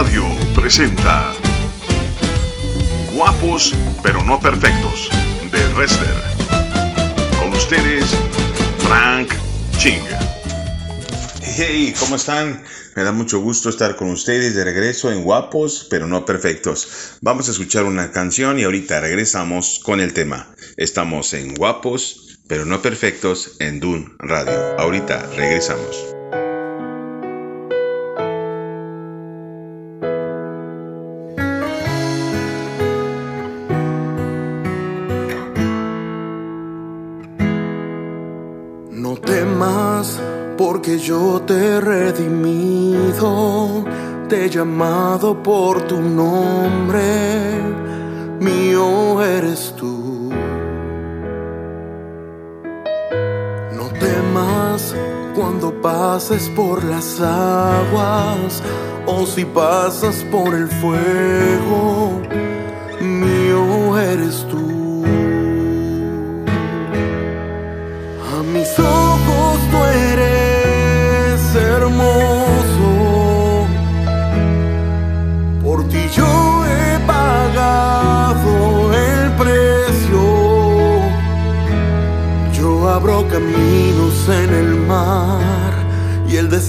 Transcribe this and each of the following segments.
Radio presenta Guapos pero no perfectos de Wrestler. Con ustedes, Frank Ching. Hey, ¿cómo están? Me da mucho gusto estar con ustedes de regreso en Guapos pero no perfectos. Vamos a escuchar una canción y ahorita regresamos con el tema. Estamos en Guapos pero no perfectos en Dune Radio. Ahorita regresamos. Yo te he redimido, te he llamado por tu nombre, mío eres tú. No temas cuando pases por las aguas, o si pasas por el fuego, mío eres tú.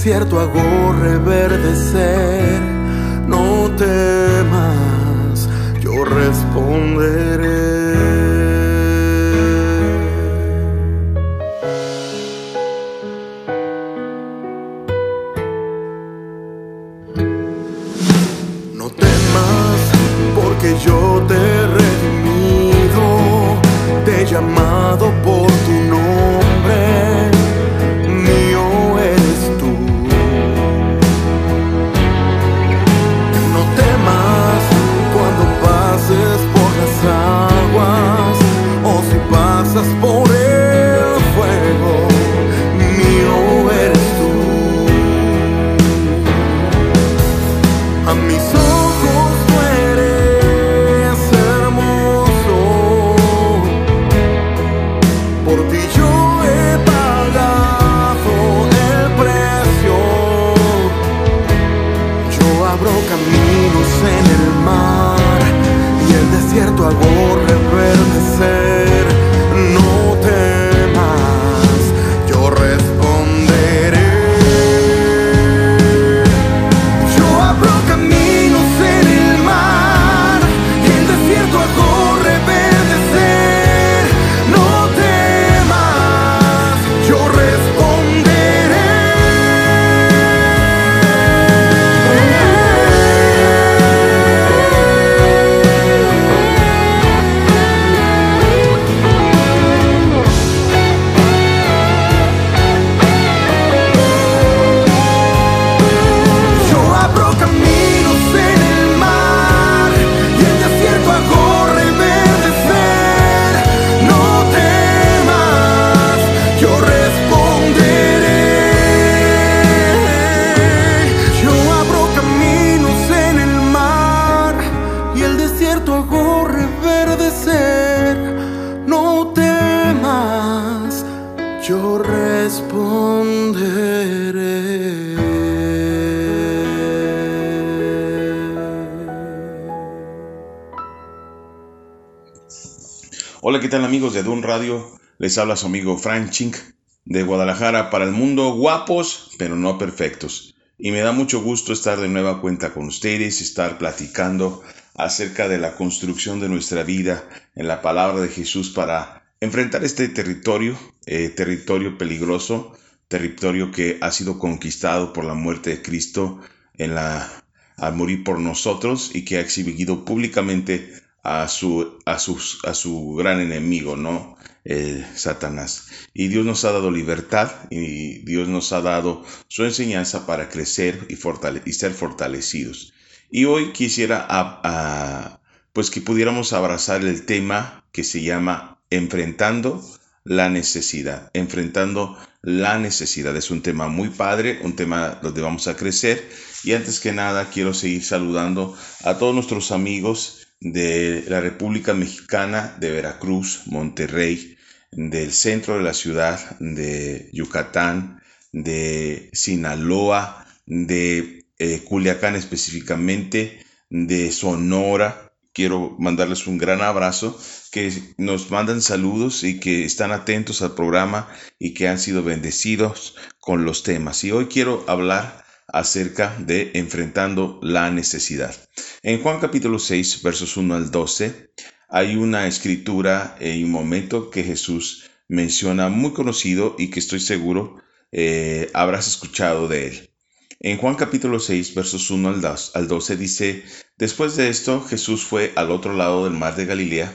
Desierto hago reverdecer. No temas, yo responderé. De Dun Radio? Les habla su amigo Frank Chink de Guadalajara para el mundo, guapos pero no perfectos. Y me da mucho gusto estar de nueva cuenta con ustedes, estar platicando acerca de la construcción de nuestra vida en la palabra de Jesús para enfrentar este territorio, eh, territorio peligroso, territorio que ha sido conquistado por la muerte de Cristo en la, al morir por nosotros y que ha exhibido públicamente a su, a sus, a su gran enemigo, ¿no? El Satanás. Y Dios nos ha dado libertad y Dios nos ha dado su enseñanza para crecer y, fortale ser fortalecidos. Y hoy quisiera, a, a, pues que pudiéramos abrazar el tema que se llama enfrentando la necesidad, enfrentando la necesidad. Es un tema muy padre, un tema donde vamos a crecer. Y antes que nada, quiero seguir saludando a todos nuestros amigos de la República Mexicana, de Veracruz, Monterrey, del centro de la ciudad de Yucatán, de Sinaloa, de eh, Culiacán específicamente, de Sonora. Quiero mandarles un gran abrazo, que nos mandan saludos y que están atentos al programa y que han sido bendecidos con los temas. Y hoy quiero hablar acerca de enfrentando la necesidad. En Juan capítulo 6, versos 1 al 12, hay una escritura y un momento que Jesús menciona muy conocido y que estoy seguro eh, habrás escuchado de él. En Juan capítulo 6, versos 1 al 12 dice, Después de esto Jesús fue al otro lado del mar de Galilea,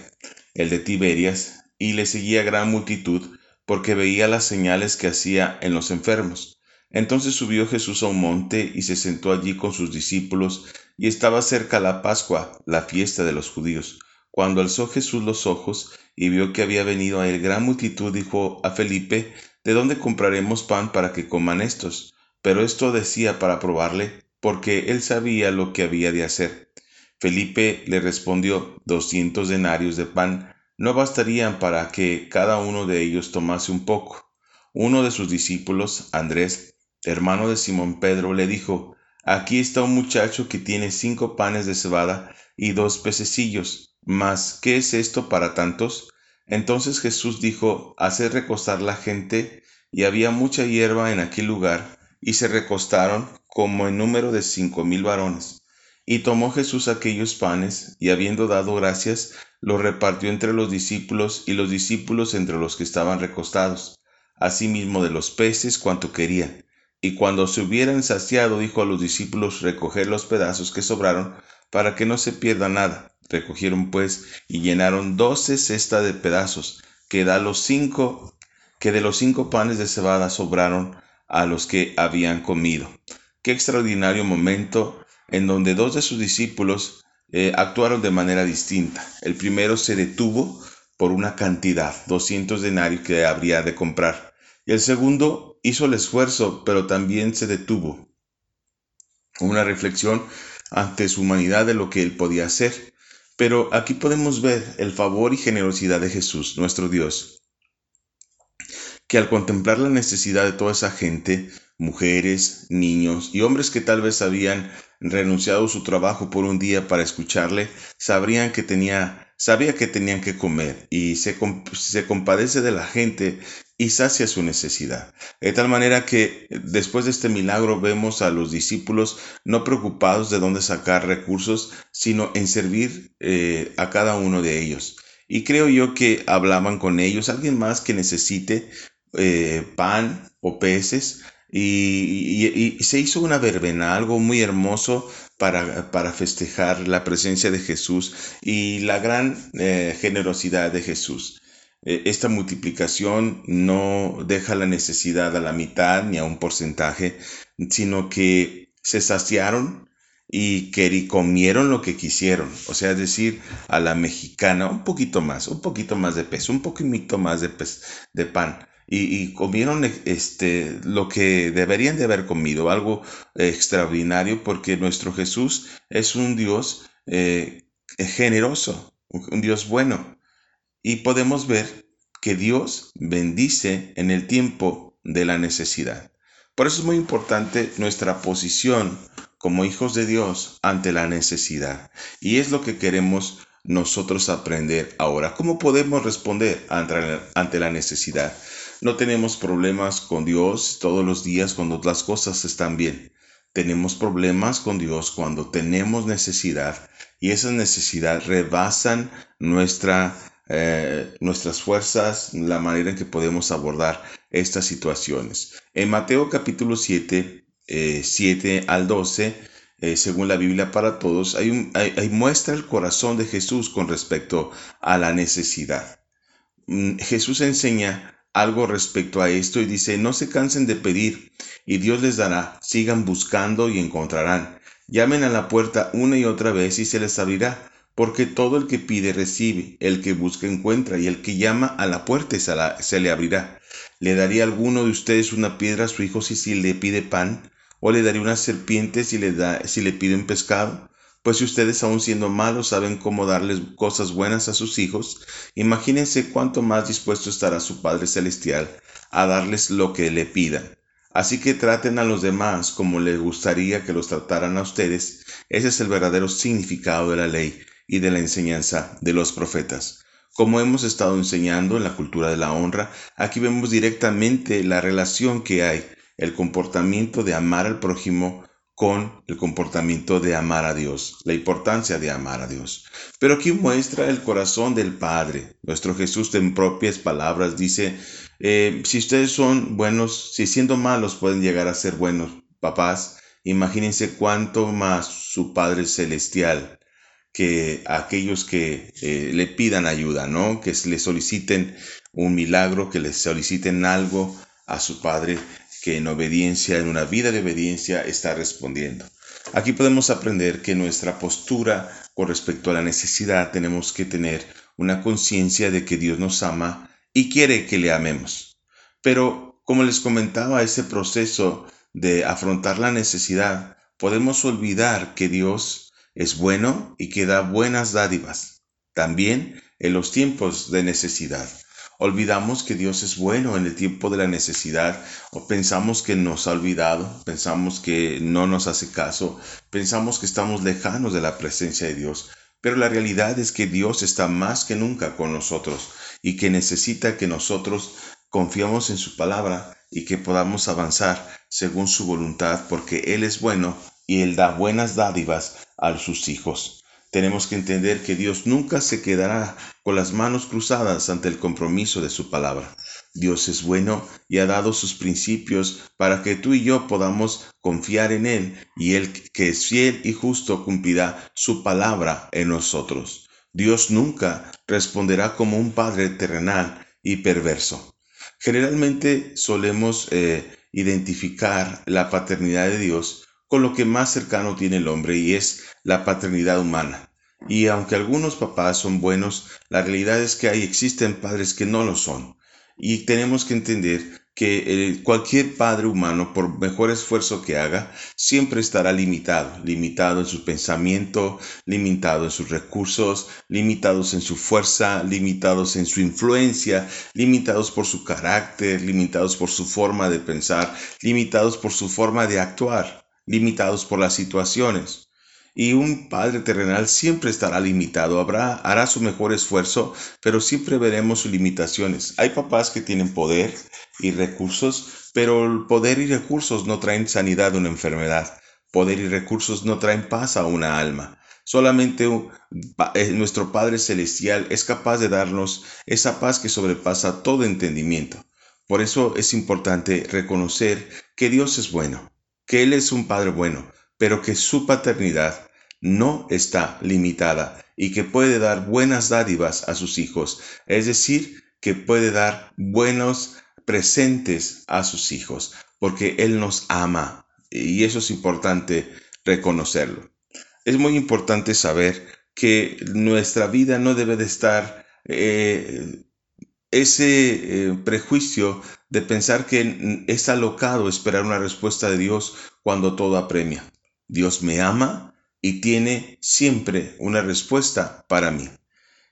el de Tiberias, y le seguía gran multitud, porque veía las señales que hacía en los enfermos. Entonces subió Jesús a un monte y se sentó allí con sus discípulos, y estaba cerca la Pascua, la fiesta de los judíos. Cuando alzó Jesús los ojos y vio que había venido a él gran multitud, dijo a Felipe, ¿De dónde compraremos pan para que coman estos? Pero esto decía para probarle, porque él sabía lo que había de hacer. Felipe le respondió, doscientos denarios de pan no bastarían para que cada uno de ellos tomase un poco. Uno de sus discípulos, Andrés, hermano de Simón Pedro, le dijo, Aquí está un muchacho que tiene cinco panes de cebada y dos pececillos, mas ¿qué es esto para tantos? Entonces Jesús dijo, Haced recostar la gente, y había mucha hierba en aquel lugar, y se recostaron como en número de cinco mil varones. Y tomó Jesús aquellos panes, y habiendo dado gracias, los repartió entre los discípulos, y los discípulos entre los que estaban recostados, asimismo de los peces cuanto querían. Y cuando se hubieran saciado, dijo a los discípulos recoger los pedazos que sobraron, para que no se pierda nada. Recogieron pues y llenaron doce cestas de pedazos, que da los cinco, que de los cinco panes de cebada sobraron a los que habían comido. Qué extraordinario momento en donde dos de sus discípulos eh, actuaron de manera distinta. El primero se detuvo por una cantidad, 200 denarios que habría de comprar. Y el segundo hizo el esfuerzo, pero también se detuvo. Una reflexión ante su humanidad de lo que él podía hacer. Pero aquí podemos ver el favor y generosidad de Jesús, nuestro Dios, que al contemplar la necesidad de toda esa gente, mujeres, niños y hombres que tal vez habían renunciado su trabajo por un día para escucharle, sabrían que tenía, sabía que tenían que comer y se, se compadece de la gente y sacia su necesidad. De tal manera que después de este milagro vemos a los discípulos no preocupados de dónde sacar recursos, sino en servir eh, a cada uno de ellos. Y creo yo que hablaban con ellos, alguien más que necesite eh, pan o peces, y, se hizo una verbena, algo muy hermoso para, para festejar la presencia de Jesús y la gran eh, generosidad de Jesús. E, esta multiplicación no deja la necesidad a la mitad ni a un porcentaje, sino que se saciaron y comieron lo que quisieron, o sea, es decir, a la mexicana un poquito más, un poquito más de peso, un poquito más de, de pan. Y, comieron este, lo que deberían de haber comido, algo extraordinario, porque nuestro Jesús es un Dios eh, generoso, un Dios bueno. Y podemos ver que Dios bendice en el tiempo de la necesidad. Por eso es muy importante nuestra posición como hijos de Dios ante la necesidad. Y es lo que queremos nosotros aprender ahora. ¿Cómo podemos responder ante la necesidad? No tenemos problemas con Dios todos los días cuando las cosas están bien. Tenemos problemas con Dios cuando tenemos necesidad y esas necesidades rebasan nuestra eh, nuestras fuerzas, la manera en que podemos abordar estas situaciones. En Mateo capítulo 7, 7 eh, al 12, eh, según la Biblia para todos, hay, muestra el corazón de Jesús con respecto a la necesidad. Mm, Jesús enseña algo respecto a esto y dice, no se cansen de pedir y Dios les dará, sigan buscando y encontrarán. Llamen a la puerta una y otra vez y se les abrirá porque todo el que pide recibe, el que busca encuentra, y el que llama a la puerta se, le abrirá. ¿Le daría alguno de ustedes una piedra a su hijo si, si le pide pan? ¿O le daría una serpiente si le, da, si le pide un pescado? Pues si ustedes aun siendo malos saben cómo darles cosas buenas a sus hijos, imagínense cuánto más dispuesto estará su Padre Celestial a darles lo que le pidan. Así que traten a los demás como les gustaría que los trataran a ustedes. Ese es el verdadero significado de la ley y de la enseñanza de los profetas. Como hemos estado enseñando en la cultura de la honra, aquí vemos directamente la relación que hay, el comportamiento de amar al prójimo con el comportamiento de amar a Dios, la importancia de amar a Dios. Pero aquí muestra el corazón del Padre. Nuestro Jesús en propias palabras dice, eh, si ustedes son buenos, si siendo malos pueden llegar a ser buenos papás, imagínense cuánto más su Padre Celestial que aquellos que eh, le pidan ayuda, ¿no? Que le soliciten un milagro, que le soliciten algo a su Padre, que en obediencia, en una vida de obediencia, está respondiendo. Aquí podemos aprender que nuestra postura con respecto a la necesidad tenemos que tener una conciencia de que Dios nos ama y quiere que le amemos. Pero, como les comentaba, ese proceso de afrontar la necesidad, podemos olvidar que Dios es bueno y que da buenas dádivas, también en los tiempos de necesidad. Olvidamos que Dios es bueno en el tiempo de la necesidad o pensamos que nos ha olvidado, pensamos que no nos hace caso, pensamos que estamos lejanos de la presencia de Dios. Pero la realidad es que Dios está más que nunca con nosotros y que necesita que nosotros confiamos en su palabra y que podamos avanzar según su voluntad porque Él es bueno y Él da buenas dádivas a sus hijos. Tenemos que entender que Dios nunca se quedará con las manos cruzadas ante el compromiso de su palabra. Dios es bueno y ha dado sus principios para que tú y yo podamos confiar en Él y Él que es fiel y justo cumplirá su palabra en nosotros. Dios nunca responderá como un padre terrenal y perverso. Generalmente solemos eh, identificar la paternidad de Dios con lo que más cercano tiene el hombre y es la paternidad humana. Y aunque algunos papás son buenos, la realidad es que hay existen padres que no lo son. Y tenemos que entender que eh, cualquier padre humano, por mejor esfuerzo que haga, siempre estará limitado, limitado en su pensamiento, limitado en sus recursos, limitados en su fuerza, limitados en su influencia, limitados por su carácter, limitados por su forma de pensar, limitados por su forma de actuar limitados por las situaciones. Y un padre terrenal siempre estará limitado, habrá, hará su mejor esfuerzo, pero siempre veremos sus limitaciones. Hay papás que tienen poder y recursos, pero el poder y recursos no traen sanidad a una enfermedad. Poder y recursos no traen paz a una alma. Solamente eh, nuestro Padre Celestial es capaz de darnos esa paz que sobrepasa todo entendimiento. Por eso es importante reconocer que Dios es bueno que Él es un Padre bueno, pero que su paternidad no está limitada y que puede dar buenas dádivas a sus hijos, es decir, que puede dar buenos presentes a sus hijos, porque Él nos ama y eso es importante reconocerlo. Es muy importante saber que nuestra vida no debe de estar eh, ese eh, prejuicio de pensar que es alocado esperar una respuesta de Dios cuando todo apremia. Dios me ama y tiene siempre una respuesta para mí.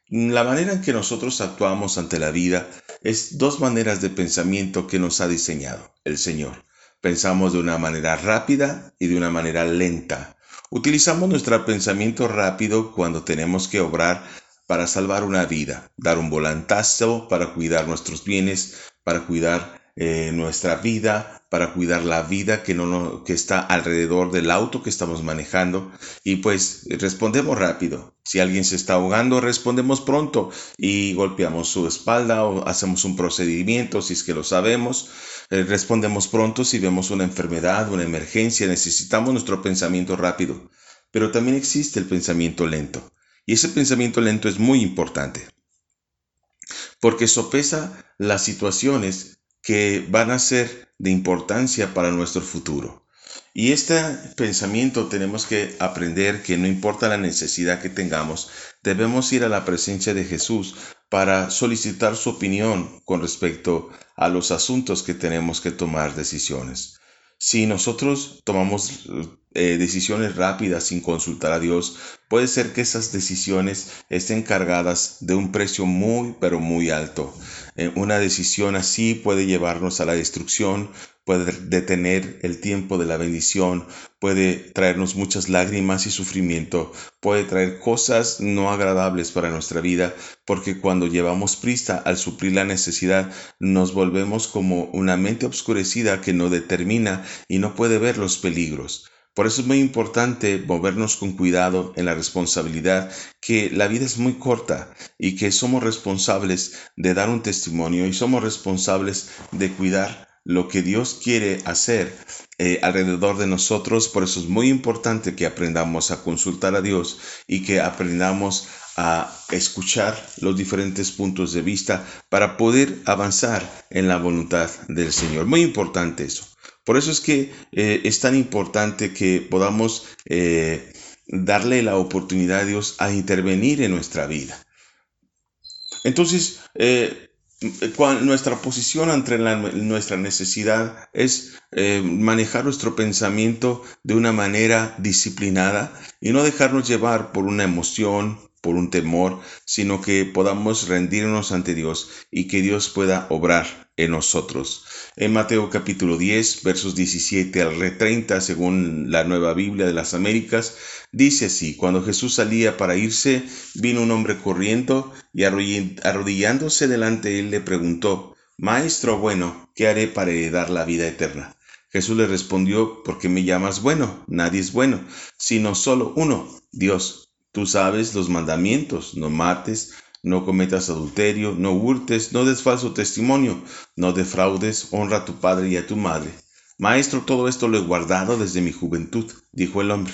La manera en que nosotros actuamos ante la vida es dos maneras de pensamiento que nos ha diseñado el Señor. Pensamos de una manera rápida y de una manera lenta. Utilizamos nuestro pensamiento rápido cuando tenemos que obrar para salvar una vida, dar un volantazo para cuidar nuestros bienes, para cuidar eh, nuestra vida, para cuidar la vida que, no, que está alrededor del auto que estamos manejando. Y pues respondemos rápido. Si alguien se está ahogando, respondemos pronto y golpeamos su espalda o hacemos un procedimiento si es que lo sabemos. Eh, respondemos pronto si vemos una enfermedad, una emergencia, necesitamos nuestro pensamiento rápido. Pero también existe el pensamiento lento. Y ese pensamiento lento es muy importante, porque sopesa las situaciones que van a ser de importancia para nuestro futuro. Y este pensamiento tenemos que aprender que no importa la necesidad que tengamos, debemos ir a la presencia de Jesús para solicitar su opinión con respecto a los asuntos que tenemos que tomar decisiones. Si nosotros tomamos eh, decisiones rápidas sin consultar a Dios, puede ser que esas decisiones estén cargadas de un precio muy, pero muy alto. Eh, una decisión así puede llevarnos a la destrucción, puede detener el tiempo de la bendición, puede traernos muchas lágrimas y sufrimiento, puede traer cosas no agradables para nuestra vida, porque cuando llevamos prisa al suplir la necesidad, nos volvemos como una mente obscurecida que no determina y no puede ver los peligros. Por eso es muy importante movernos con cuidado en la responsabilidad, que la vida es muy corta y que somos responsables de dar un testimonio y somos responsables de cuidar lo que Dios quiere hacer eh, alrededor de nosotros. Por eso es muy importante que aprendamos a consultar a Dios y que aprendamos a escuchar los diferentes puntos de vista para poder avanzar en la voluntad del Señor. Muy importante eso. Por eso es que eh, es tan importante que podamos eh, darle la oportunidad a Dios a intervenir en nuestra vida. Entonces, eh, nuestra posición ante nuestra necesidad es manejar nuestro pensamiento de una manera disciplinada y no dejarnos llevar por una emoción, por un temor, sino que podamos rendirnos ante Dios y que Dios pueda obrar en nosotros. En Mateo capítulo 10, versos 17 al 30, según la Nueva Biblia de las Américas, dice así, cuando Jesús salía para irse, vino un hombre corriendo y arrodillándose delante de él le preguntó, Maestro bueno, ¿qué haré para heredar la vida eterna? Jesús le respondió, ¿por qué me llamas bueno? Nadie es bueno, sino solo uno, Dios. Tú sabes los mandamientos, no mates, no cometas adulterio, no hurtes, no des falso testimonio, no defraudes, honra a tu padre y a tu madre. Maestro, todo esto lo he guardado desde mi juventud, dijo el hombre.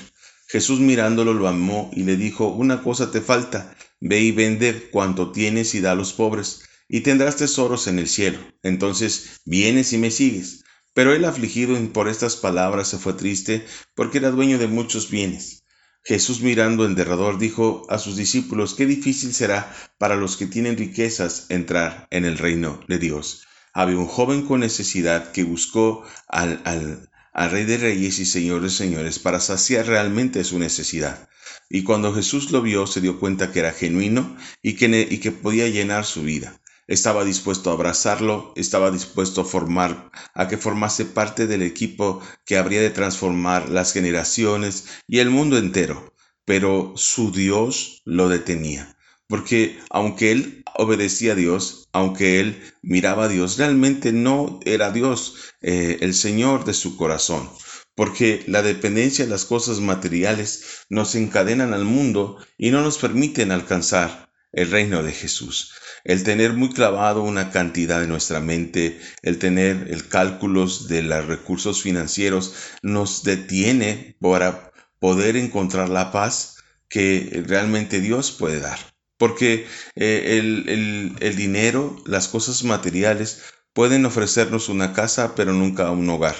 Jesús mirándolo lo amó y le dijo, una cosa te falta, ve y vende cuanto tienes y da a los pobres, y tendrás tesoros en el cielo. Entonces vienes y me sigues. Pero él afligido por estas palabras se fue triste, porque era dueño de muchos bienes. Jesús mirando en derredor dijo a sus discípulos, qué difícil será para los que tienen riquezas entrar en el reino de Dios. Había un joven con necesidad que buscó al, al, Rey de Reyes y Señores Señores para saciar realmente su necesidad. Y cuando Jesús lo vio, se dio cuenta que era genuino y que, y que podía llenar su vida estaba dispuesto a abrazarlo, estaba dispuesto a formar, a que formase parte del equipo que habría de transformar las generaciones y el mundo entero. Pero su Dios lo detenía, porque aunque él obedecía a Dios, aunque él miraba a Dios, realmente no era Dios eh, el Señor de su corazón porque la dependencia de las cosas materiales nos encadenan al mundo y no nos permiten alcanzar el reino de Jesús el tener muy clavado una cantidad en nuestra mente, el tener el cálculos de los recursos financieros, nos detiene para poder encontrar la paz que realmente Dios puede dar. Porque eh, el, el dinero, las cosas materiales, pueden ofrecernos una casa, pero nunca un hogar.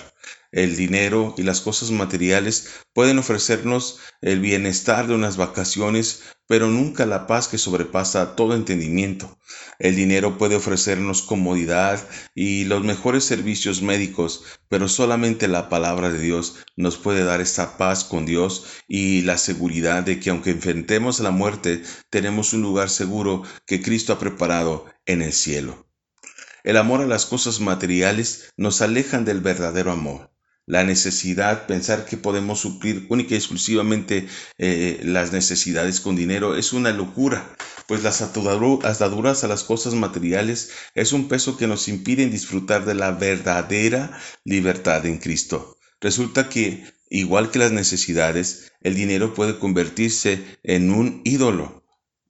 El dinero y las cosas materiales pueden ofrecernos el bienestar de unas vacaciones, pero nunca la paz que sobrepasa todo entendimiento. El dinero puede ofrecernos comodidad y los mejores servicios médicos, pero solamente la palabra de Dios nos puede dar esta paz con Dios y la seguridad de que aunque enfrentemos la muerte, tenemos un lugar seguro que Cristo ha preparado en el cielo. El amor a las cosas materiales nos alejan del verdadero amor la necesidad, pensar que podemos suplir única y exclusivamente eh, las necesidades con dinero es una locura, pues las ataduras a las cosas materiales es un peso que nos impide disfrutar de la verdadera libertad en Cristo. Resulta que, igual que las necesidades, el dinero puede convertirse en un ídolo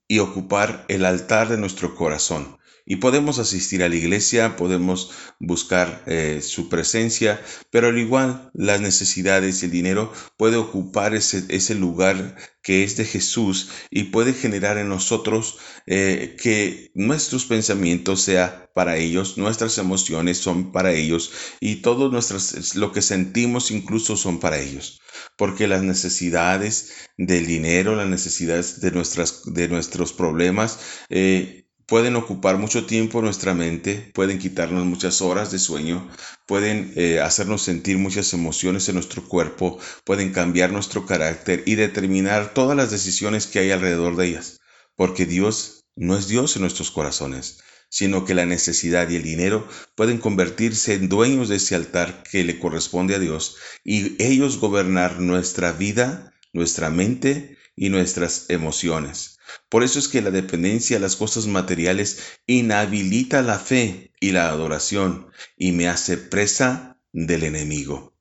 y ocupar el altar de nuestro corazón y podemos asistir a la iglesia, podemos buscar eh, su presencia, pero al igual las necesidades y el dinero puede ocupar ese, ese lugar que es de Jesús y puede generar en nosotros eh, que nuestros pensamientos sea para ellos, nuestras emociones son para ellos y todo nuestras, lo que sentimos incluso son para ellos. Porque las necesidades del dinero, las necesidades de, nuestras, de nuestros problemas, eh, pueden ocupar mucho tiempo nuestra mente, pueden quitarnos muchas horas de sueño, pueden eh, hacernos sentir muchas emociones en nuestro cuerpo, pueden cambiar nuestro carácter y determinar todas las decisiones que hay alrededor de ellas, porque Dios no es Dios en nuestros corazones sino que la necesidad y el dinero pueden convertirse en dueños de ese altar que le corresponde a Dios y ellos gobernar nuestra vida, nuestra mente y nuestras emociones. Por eso es que la dependencia de las cosas materiales inhabilita la fe y la adoración y me hace presa del enemigo.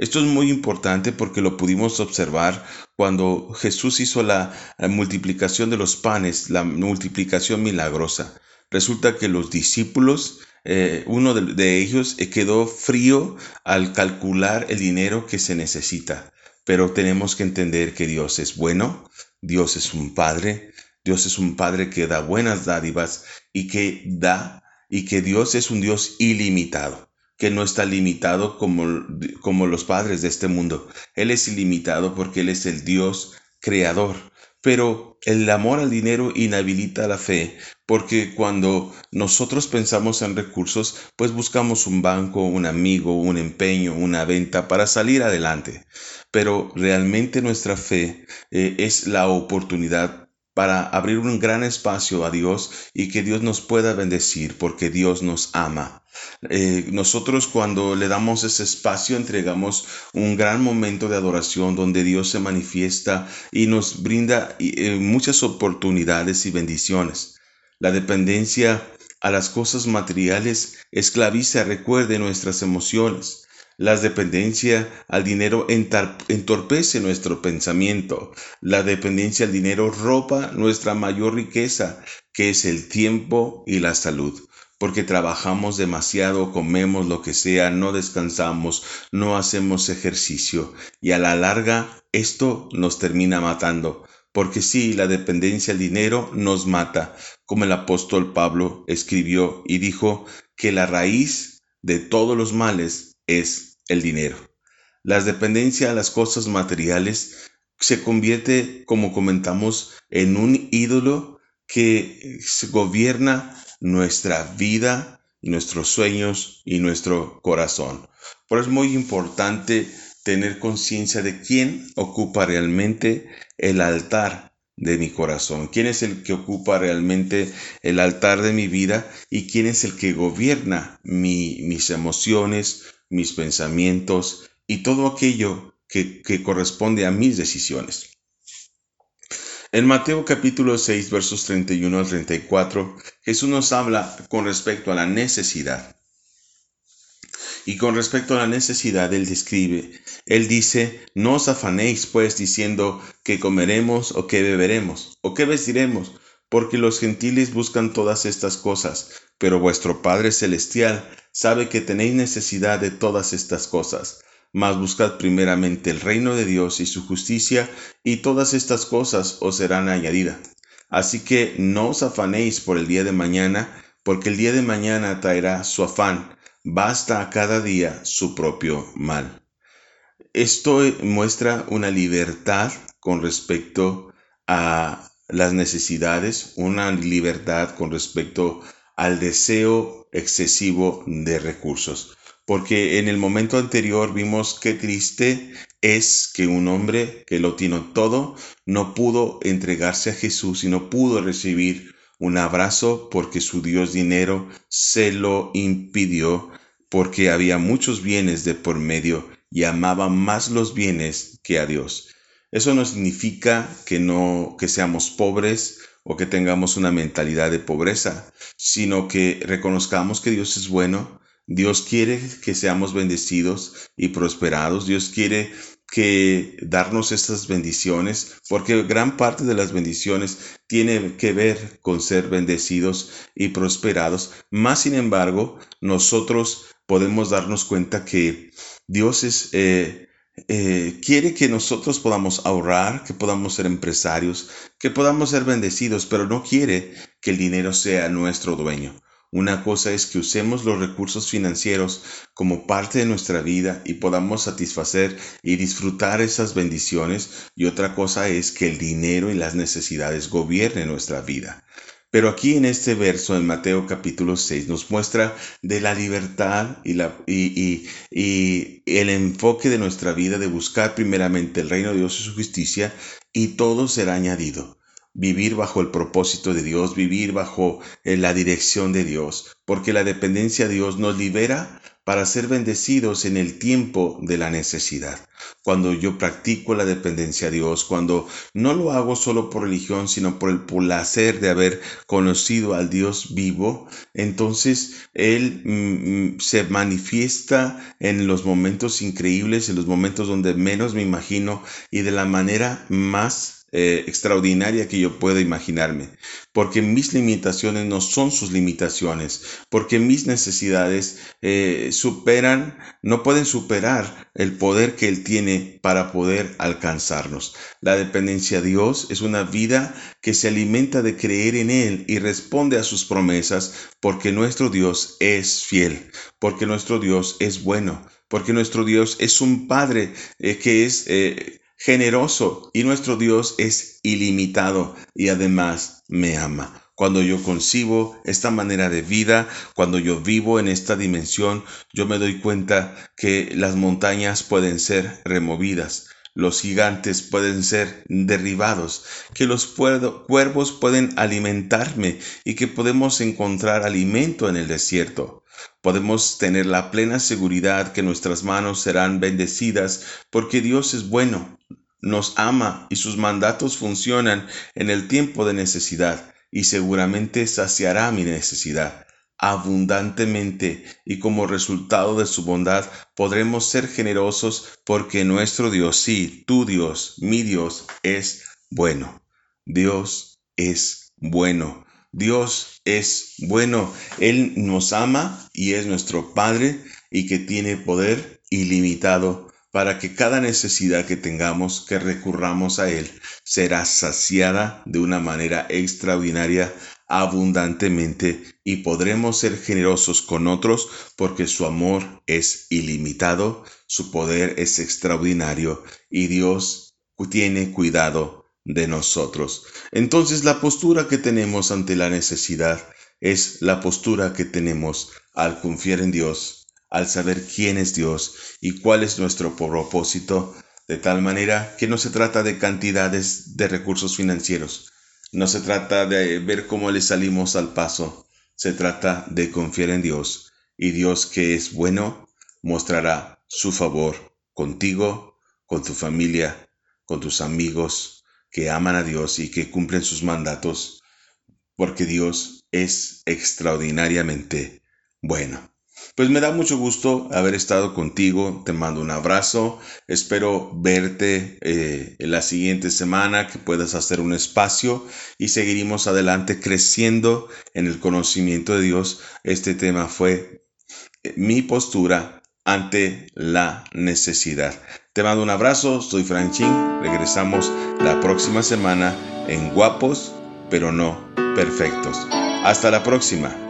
Esto es muy importante porque lo pudimos observar cuando Jesús hizo la multiplicación de los panes, la multiplicación milagrosa. Resulta que los discípulos, eh, uno de, ellos eh, quedó frío al calcular el dinero que se necesita. Pero tenemos que entender que Dios es bueno, Dios es un Padre, Dios es un Padre que da buenas dádivas y que da, y que Dios es un Dios ilimitado, que no está limitado como, como los padres de este mundo. Él es ilimitado porque Él es el Dios creador. Pero el amor al dinero inhabilita la fe, porque cuando nosotros pensamos en recursos, pues buscamos un banco, un amigo, un empeño, una venta para salir adelante. Pero realmente nuestra fe eh, es la oportunidad para abrir un gran espacio a Dios y que Dios nos pueda bendecir porque Dios nos ama. Eh, nosotros cuando le damos ese espacio entregamos un gran momento de adoración donde Dios se manifiesta y nos brinda eh, muchas oportunidades y bendiciones. La dependencia a las cosas materiales esclaviza, recuerde nuestras emociones. La dependencia al dinero entorpece nuestro pensamiento. La dependencia al dinero roba nuestra mayor riqueza, que es el tiempo y la salud. Porque trabajamos demasiado, comemos lo que sea, no descansamos, no hacemos ejercicio. Y a la larga esto nos termina matando. Porque sí, la dependencia al dinero nos mata, como el apóstol Pablo escribió y dijo que la raíz de todos los males es el dinero. La dependencia a las cosas materiales se convierte, como comentamos, en un ídolo que gobierna nuestra vida, nuestros sueños y nuestro corazón. Por eso es muy importante tener conciencia de quién ocupa realmente el altar de mi corazón, quién es el que ocupa realmente el altar de mi vida y quién es el que gobierna mis emociones, mis pensamientos y todo aquello que, corresponde a mis decisiones. En Mateo capítulo 6 versos 31 al 34, Jesús nos habla con respecto a la necesidad. Y con respecto a la necesidad, Él describe, Él dice, no os afanéis pues diciendo que comeremos o que beberemos o que vestiremos, porque los gentiles buscan todas estas cosas, pero vuestro Padre Celestial sabe que tenéis necesidad de todas estas cosas. Mas buscad primeramente el reino de Dios y su justicia, y todas estas cosas os serán añadidas. Así que no os afanéis por el día de mañana, porque el día de mañana traerá su afán. Basta a cada día su propio mal. Esto muestra una libertad con respecto a las necesidades, una libertad con respecto al deseo excesivo de recursos. Porque en el momento anterior vimos qué triste es que un hombre que lo tiene todo no pudo entregarse a Jesús y no pudo recibir un abrazo porque su Dios dinero se lo impidió porque había muchos bienes de por medio y amaba más los bienes que a Dios. Eso no significa que no que seamos pobres o que tengamos una mentalidad de pobreza, sino que reconozcamos que Dios es bueno, Dios quiere que seamos bendecidos y prosperados, Dios quiere que darnos estas bendiciones, porque gran parte de las bendiciones tiene que ver con ser bendecidos y prosperados. Más sin embargo, nosotros podemos darnos cuenta que Dios es eh, eh, quiere que nosotros podamos ahorrar, que podamos ser empresarios, que podamos ser bendecidos, pero no quiere que el dinero sea nuestro dueño. Una cosa es que usemos los recursos financieros como parte de nuestra vida y podamos satisfacer y disfrutar esas bendiciones y otra cosa es que el dinero y las necesidades gobiernen nuestra vida. Pero aquí en este verso, en Mateo capítulo 6, nos muestra de la libertad y, la, y, y, el enfoque de nuestra vida de buscar primeramente el reino de Dios y su justicia y todo será añadido vivir bajo el propósito de Dios, vivir bajo eh, la dirección de Dios, porque la dependencia de Dios nos libera para ser bendecidos en el tiempo de la necesidad. Cuando yo practico la dependencia a Dios, cuando no lo hago solo por religión, sino por el placer de haber conocido al Dios vivo, entonces Él mm, mm, se manifiesta en los momentos increíbles, en los momentos donde menos me imagino y de la manera más eh, extraordinaria que yo pueda imaginarme, porque mis limitaciones no son sus limitaciones, porque mis necesidades eh, superan, no pueden superar el poder que Él tiene para poder alcanzarnos. La dependencia a Dios es una vida que se alimenta de creer en Él y responde a sus promesas, porque nuestro Dios es fiel, porque nuestro Dios es bueno, porque nuestro Dios es un Padre eh, que es generoso y nuestro Dios es ilimitado y además me ama. Cuando yo concibo esta manera de vida, cuando yo vivo en esta dimensión, yo me doy cuenta que las montañas pueden ser removidas, los gigantes pueden ser derribados, que los cuervos pueden alimentarme y que podemos encontrar alimento en el desierto. Podemos tener la plena seguridad que nuestras manos serán bendecidas porque Dios es bueno, nos ama y sus mandatos funcionan en el tiempo de necesidad y seguramente saciará mi necesidad abundantemente y como resultado de su bondad podremos ser generosos porque nuestro Dios, sí, tu Dios, mi Dios, es bueno. Dios es bueno. Dios es bueno. Él nos ama y es nuestro Padre y que tiene poder ilimitado para que cada necesidad que tengamos, que recurramos a Él, será saciada de una manera extraordinaria, abundantemente, y podremos ser generosos con otros porque su amor es ilimitado, su poder es extraordinario y Dios tiene cuidado de nosotros. Entonces la postura que tenemos ante la necesidad es la postura que tenemos al confiar en Dios, al saber quién es Dios y cuál es nuestro propósito, de tal manera que no se trata de cantidades de recursos financieros, no se trata de ver cómo le salimos al paso, se trata de confiar en Dios y Dios que es bueno mostrará su favor contigo, con tu familia, con tus amigos, que aman a Dios y que cumplen sus mandatos, porque Dios es extraordinariamente bueno. Pues me da mucho gusto haber estado contigo, te mando un abrazo, espero verte eh, la siguiente semana, que puedas hacer un espacio y seguiremos adelante creciendo en el conocimiento de Dios. Este tema fue eh, mi postura ante la necesidad. Te mando un abrazo, soy Franchín, regresamos la próxima semana en Guapos, pero no perfectos. Hasta la próxima.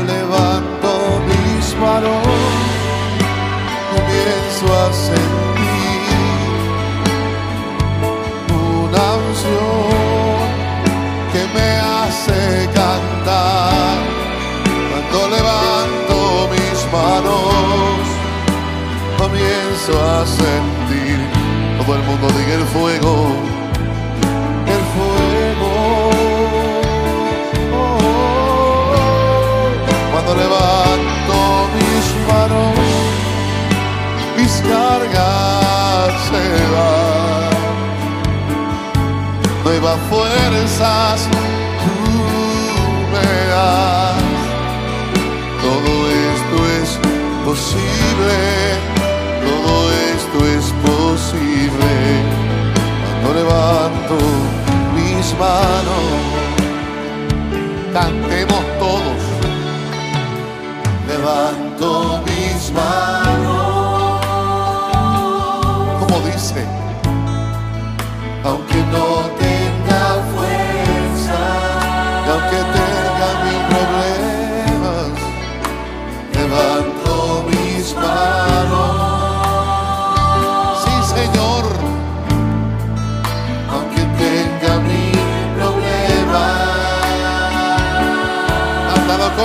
levanto mis manos, comienzo a sentir una unción que me hace cantar. Cuando levanto mis manos, comienzo a sentir todo el mundo diga el fuego mis cargas se van. Nuevas fuerzas tú me das. Todo esto es posible, todo esto es posible. Cuando levanto mis manos, cantemos todos. Levanto mis manos.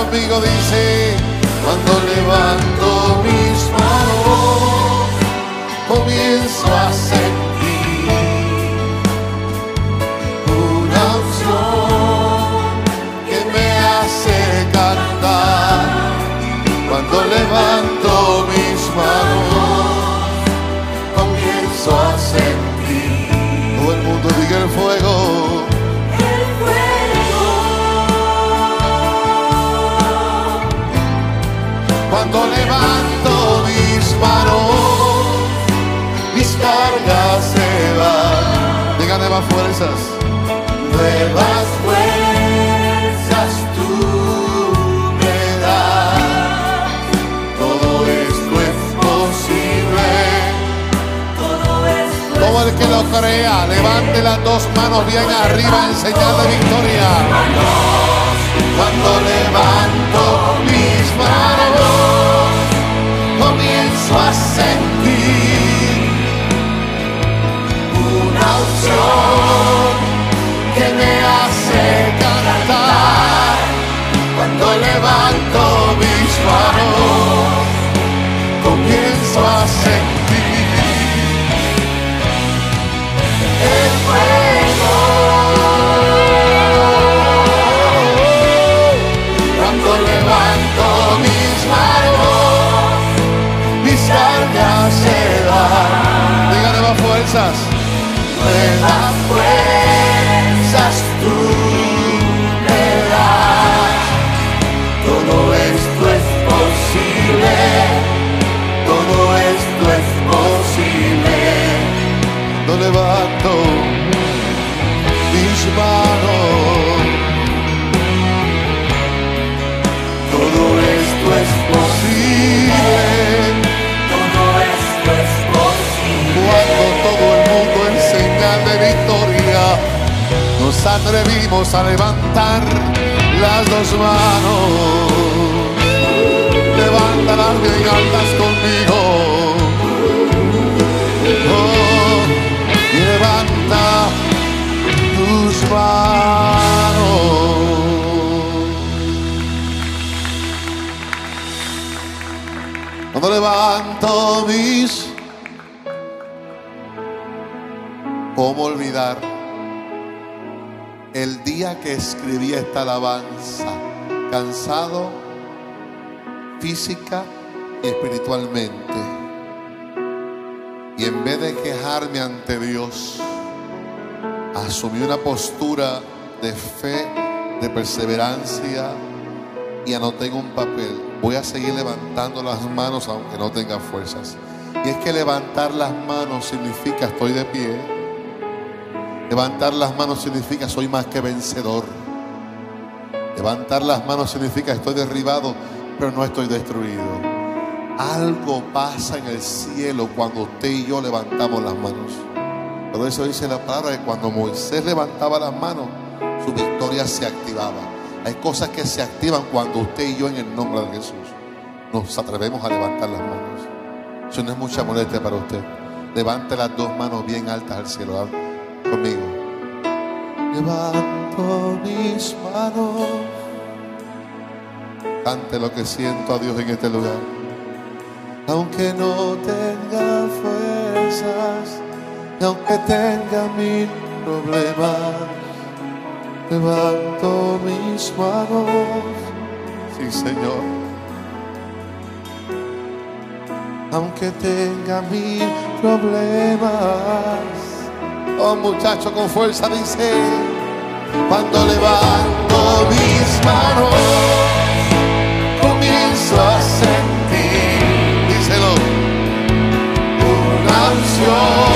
Conmigo, dice, cuando levanto fuerzas. Nuevas fuerzas tú me das. Todo esto es posible. Todo el que lo crea, levante las dos manos bien arriba en señal de victoria. Cuando levanto atrevimos a levantar las dos manos. Levántalas bien altas conmigo. Oh, y levanta tus manos. Cuando levanto mis ¿Cómo olvidar el día que escribí esta alabanza? Cansado física y espiritualmente. Y en vez de quejarme ante Dios, asumí una postura de fe, de perseverancia y anoté en un papel. Voy a seguir levantando las manos aunque no tenga fuerzas. Y es que levantar las manos significa estoy de pie. Levantar las manos significa soy más que vencedor. Levantar las manos significa estoy derribado, pero no estoy destruido. Algo pasa en el cielo cuando usted y yo levantamos las manos. Por eso dice la palabra que cuando Moisés levantaba las manos, su victoria se activaba. Hay cosas que se activan cuando usted y yo en el nombre de Jesús nos atrevemos a levantar las manos. Eso no es mucha molestia para usted. Levante las dos manos bien altas al cielo. Conmigo. Levanto mis manos. Cante lo que siento a Dios en este lugar. Aunque no tenga fuerzas aunque tenga mil problemas, levanto mis manos. Sí, Señor. Aunque tenga mil problemas. Oh muchacho con fuerza dice, cuando levanto mis manos, comienzo a sentir, díselo, una unción.